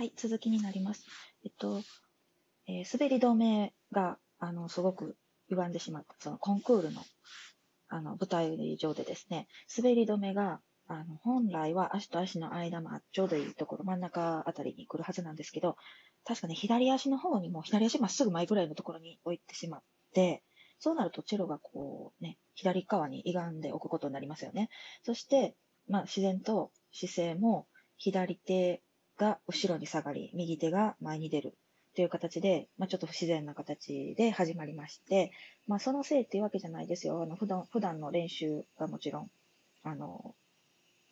はい、続きになります。えっと、えー滑り止めが、あの、すごく歪んでしまった、そのコンクールの、あの、舞台上でですね、滑り止めが、あの、本来は足と足の間のあちょうどいいところ、真ん中あたりに来るはずなんですけど、確かね、左足の方にも、左足まっすぐ前ぐらいのところに置いてしまって、そうなるとチェロがこうね、左側に歪んでおくことになりますよね。そして、まあ自然と姿勢も左手が後ろに下がり、右手が前に出るという形で、まあ、ちょっと不自然な形で始まりまして、まあ、そのせいっていうわけじゃないですよ。あの普段普段の練習がもちろん、あの、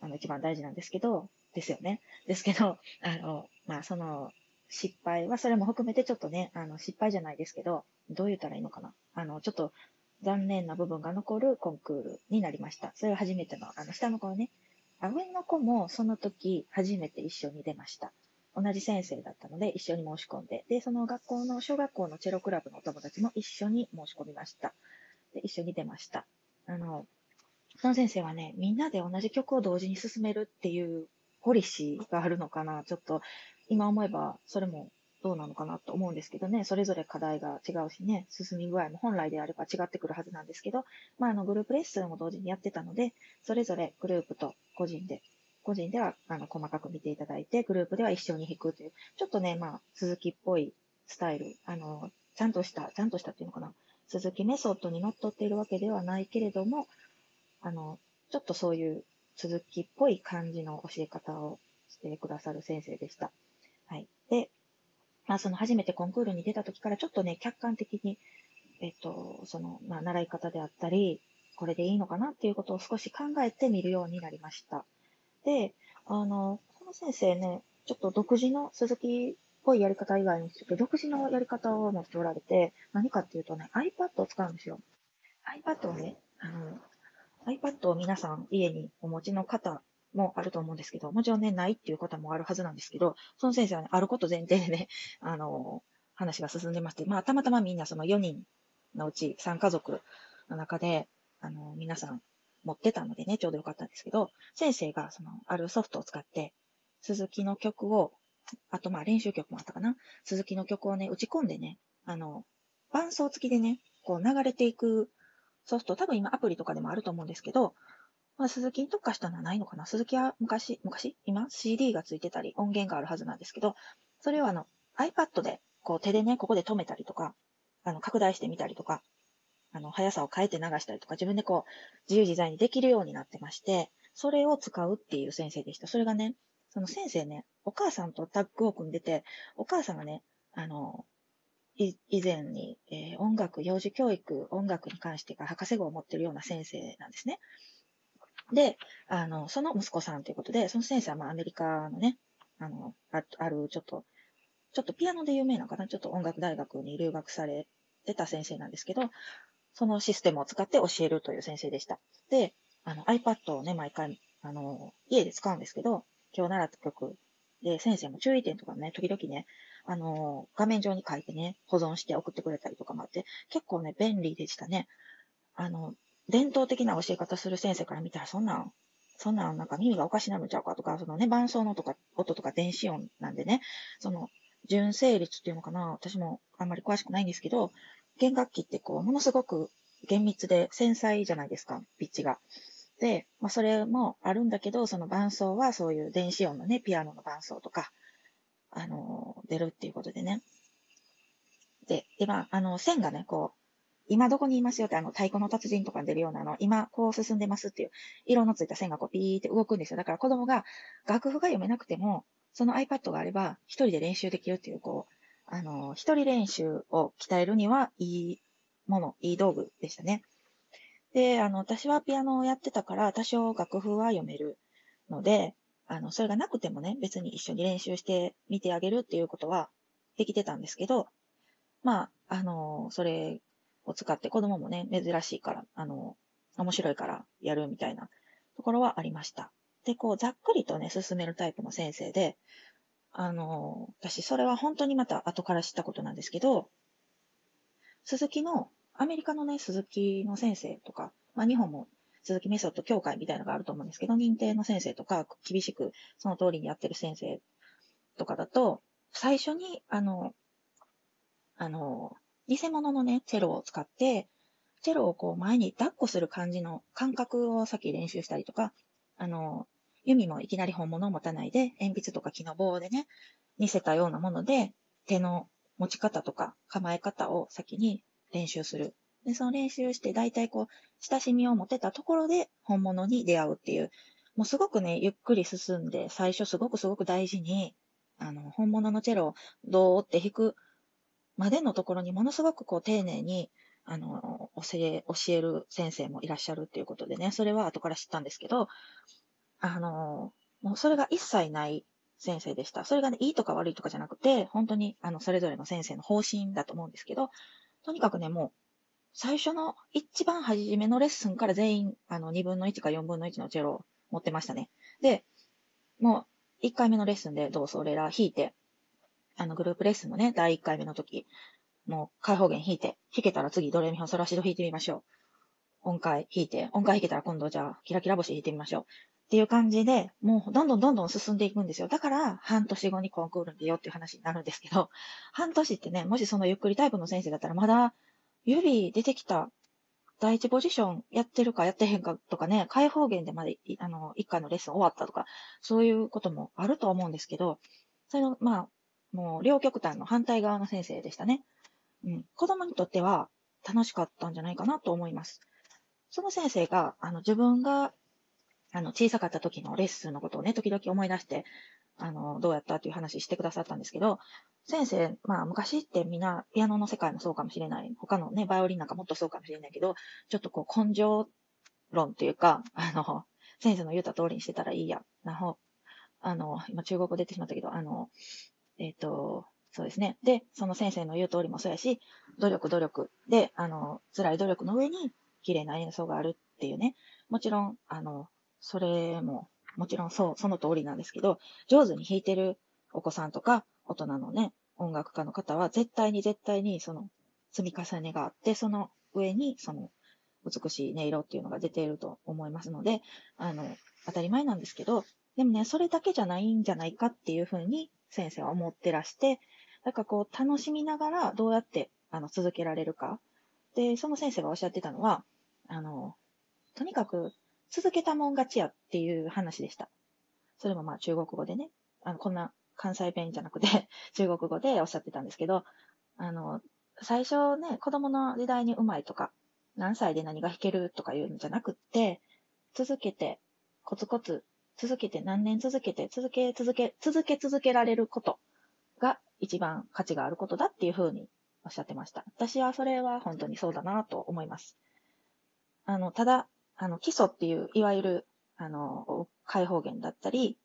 あの一番大事なんですけど、ですよね。ですけど、あの、まあ、その失敗は、それも含めてちょっとね、あの失敗じゃないですけど、どう言ったらいいのかな。あの、ちょっと残念な部分が残るコンクールになりました。それは初めての、あの、下の子ね、あ上の子もその時初めて一緒に出ました。同じ先生だったので一緒に申し込んで、で、その学校の、小学校のチェロクラブのお友達も一緒に申し込みました。で、一緒に出ました。あの、その先生はね、みんなで同じ曲を同時に進めるっていうポリシーがあるのかな。ちょっと、今思えばそれもどうなのかなと思うんですけどね、それぞれ課題が違うしね、進み具合も本来であれば違ってくるはずなんですけど、まあ、あの、グループレッスンも同時にやってたので、それぞれグループと個人で、個人ではあの細かく見ていただいて、グループでは一緒に弾くという、ちょっとね、まあ、鈴木っぽいスタイル、あの、ちゃんとした、ちゃんとしたっていうのかな、鈴木メソッドにのっっているわけではないけれども、あの、ちょっとそういう鈴木っぽい感じの教え方をしてくださる先生でした。はい。で、まあ、その初めてコンクールに出た時からちょっとね、客観的に、えっと、その、まあ、習い方であったり、これでいいのかなっていうことを少し考えてみるようになりました。で、あの、この先生ね、ちょっと独自の鈴木っぽいやり方以外に、ちょっと独自のやり方を持っておられて、何かっていうとね、iPad を使うんですよ。iPad をね、あの、iPad を皆さん家にお持ちの方もあると思うんですけど、もちろんね、ないっていう方もあるはずなんですけど、その先生はね、あること前提でね、あの、話が進んでまして、まあ、たまたまみんなその4人のうち3家族の中で、あの、皆さん持ってたのでね、ちょうどよかったんですけど、先生がその、あるソフトを使って、鈴木の曲を、あとまあ練習曲もあったかな、鈴木の曲をね、打ち込んでね、あの、伴奏付きでね、こう流れていくソフト、多分今アプリとかでもあると思うんですけど、まあ、鈴木に特化したのはないのかな？鈴木は昔、昔？今？CD がついてたり音源があるはずなんですけど、それをあの iPad でこう手でね、ここで止めたりとか、あの拡大してみたりとか、あの速さを変えて流したりとか、自分でこう自由自在にできるようになってまして、それを使うっていう先生でした。それがね、その先生ね、お母さんとタッグを組んでて、お母さんがね、あの、以前に、えー音楽、幼児教育、音楽に関してが博士号を持ってるような先生なんですね。で、あの、その息子さんということで、その先生はまあアメリカのね、あの、ああるちょっと、ちょっとピアノで有名なのかなちょっと音楽大学に留学されてた先生なんですけど、そのシステムを使って教えるという先生でした。で、あの iPad をね、毎回、あの、家で使うんですけど、今日習った曲で、先生も注意点とかね、時々ね、あの、画面上に書いてね、保存して送ってくれたりとかもあって、結構ね、便利でしたね。あの、伝統的な教え方する先生から見たら、そんなん、そんなんなんか耳がおかしなのちゃうかとか、そのね、伴奏のとか、音とか電子音なんでね、その、純正率っていうのかな、私もあんまり詳しくないんですけど、弦楽器ってこう、ものすごく厳密で繊細じゃないですか、ピッチが。で、まあ、それもあるんだけど、その伴奏はそういう電子音のね、ピアノの伴奏とか、あの、出るっていうことでね。で、で、まあ、あの、線がね、こう、今どこにいますよって、あの、太鼓の達人とかに出るような、あの、今こう進んでますっていう、色のついた線がこう、ピーって動くんですよ。だから子供が楽譜が読めなくても、その iPad があれば、一人で練習できるっていう、こう、あの、一人練習を鍛えるには、いいもの、いい道具でしたね。で、あの、私はピアノをやってたから、多少楽譜は読めるので、あの、それがなくてもね、別に一緒に練習してみてあげるっていうことはできてたんですけど、まあ、あの、それを使って子供もね、珍しいから、あの、面白いからやるみたいなところはありました。で、こう、ざっくりとね、進めるタイプの先生で、あの、私、それは本当にまた後から知ったことなんですけど、鈴木の、アメリカのね、鈴木の先生とか、まあ日本も鈴木メソッド協会みたいなのがあると思うんですけど、認定の先生とか、厳しくその通りにやってる先生とかだと、最初に、あの、あの、偽物のね、チェロを使って、チェロをこう前に抱っこする感じの感覚を先練習したりとか、あの、弓もいきなり本物を持たないで、鉛筆とか木の棒でね、似せたようなもので、手の持ち方とか構え方を先に練習する。で、その練習して、大体こう、親しみを持てたところで本物に出会うっていう、もうすごくね、ゆっくり進んで、最初すごくすごく大事に、あの、本物のチェロをどうって弾くまでのところにものすごくこう丁寧に、あの、教え、教える先生もいらっしゃるっていうことでね、それは後から知ったんですけど、あの、もうそれが一切ない先生でした。それがね、いいとか悪いとかじゃなくて、本当に、あの、それぞれの先生の方針だと思うんですけど、とにかくね、もう、最初の一番初めのレッスンから全員、あの、2分の1か4分の1のチェロを持ってましたね。で、もう、1回目のレッスンで、どうそれら弾いて、あの、グループレッスンのね、第1回目の時、もう、開放弦弾いて、弾けたら次、ドレミファソラシド弾いてみましょう。音階弾いて、音階弾けたら今度じゃあ、キラキラ星弾いてみましょう。っていう感じで、もうどんどんどんどん進んでいくんですよ。だから、半年後にコンクールに出ようっていう話になるんですけど、半年ってね、もしそのゆっくりタイプの先生だったら、まだ指出てきた第一ポジションやってるかやってへんかとかね、開放弦でまで、あの、一回のレッスン終わったとか、そういうこともあると思うんですけど、それの、まあ、もう両極端の反対側の先生でしたね。うん。子供にとっては楽しかったんじゃないかなと思います。その先生が、あの、自分があの、小さかった時のレッスンのことをね、時々思い出して、あの、どうやったっていう話してくださったんですけど、先生、まあ、昔ってみんな、ピアノの世界もそうかもしれない。他のね、バイオリンなんかもっとそうかもしれないけど、ちょっとこう、根性論っていうか、あの、先生の言った通りにしてたらいいや。なほ、あの、今中国語出てしまったけど、あの、えっ、ー、と、そうですね。で、その先生の言う通りもそうやし、努力努力で、あの、辛い努力の上に綺麗な演奏があるっていうね。もちろん、あの、それも、もちろんそう、その通りなんですけど、上手に弾いてるお子さんとか、大人のね、音楽家の方は、絶対に絶対に、その、積み重ねがあって、その上に、その、美しい音色っていうのが出ていると思いますので、あの、当たり前なんですけど、でもね、それだけじゃないんじゃないかっていうふうに先生は思ってらして、だかこう、楽しみながらどうやってあの続けられるか。で、その先生がおっしゃってたのは、あの、とにかく続けたもん勝ちやっていう話でした。それもまあ中国語でね、あの、こんな関西弁じゃなくて 中国語でおっしゃってたんですけど、あの、最初ね、子供の時代にうまいとか、何歳で何が弾けるとかいうんじゃなくって、続けて、コツコツ、続けて何年続けて、続け、続け、続け続けられることが一番価値があることだっていうふうにおっしゃってました。私はそれは本当にそうだなと思います。あの、ただ、あの、基礎っていう、いわゆる、あの、開放弦だったり、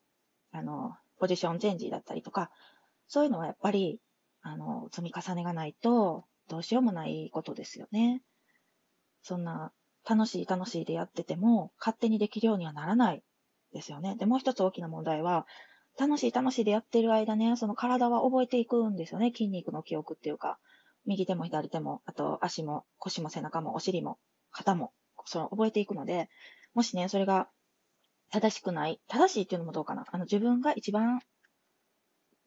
あの、ポジションチェンジだったりとか、そういうのはやっぱり、あの、積み重ねがないと、どうしようもないことですよね。そんな、楽しい楽しいでやってても、勝手にできるようにはならないですよね。で、もう一つ大きな問題は、楽しい楽しいでやってる間ね、その体は覚えていくんですよね。筋肉の記憶っていうか、右手も左手も、あと足も腰も背中もお尻も肩もその覚えていくので、もしね、それが正しくない、正しいっていうのもどうかな。あの、自分が一番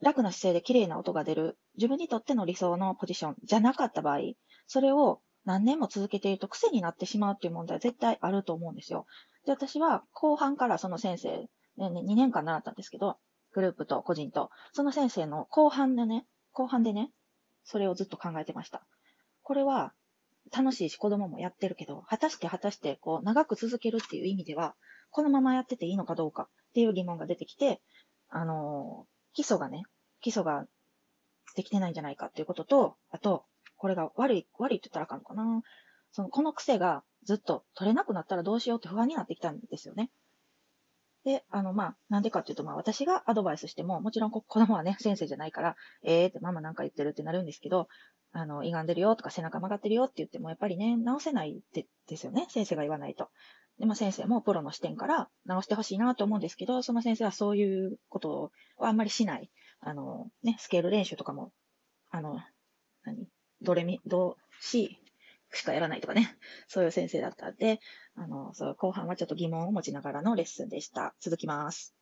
楽な姿勢で綺麗な音が出る、自分にとっての理想のポジションじゃなかった場合、それを何年も続けていると癖になってしまうっていう問題は絶対あると思うんですよ。で、私は後半からその先生、ね、2年間習ったんですけど、グループと個人と、その先生の後半でね、後半でね、それをずっと考えてました。これは楽しいし子供もやってるけど、果たして果たしてこう長く続けるっていう意味では、このままやってていいのかどうかっていう疑問が出てきて、あの基礎がね、基礎ができてないんじゃないかっていうことと、あと、これが悪い、悪いって言ったらあかんのかな。その、この癖がずっと取れなくなったらどうしようって不安になってきたんですよね。で、あの、まあ、なんでかっていうと、まあ、私がアドバイスしても、もちろん子供はね、先生じゃないから、えー、ってママなんか言ってるってなるんですけど、あの、歪んでるよとか背中曲がってるよって言っても、やっぱりね、直せないでですよね。先生が言わないと。で、まあ、先生もプロの視点から直してほしいなと思うんですけど、その先生はそういうことはあんまりしない。あの、ね、スケール練習とかも、あの、何？ドレミ、ド、シしかやらないとかね。そういう先生だったんで、あの、そう、後半はちょっと疑問を持ちながらのレッスンでした。続きます。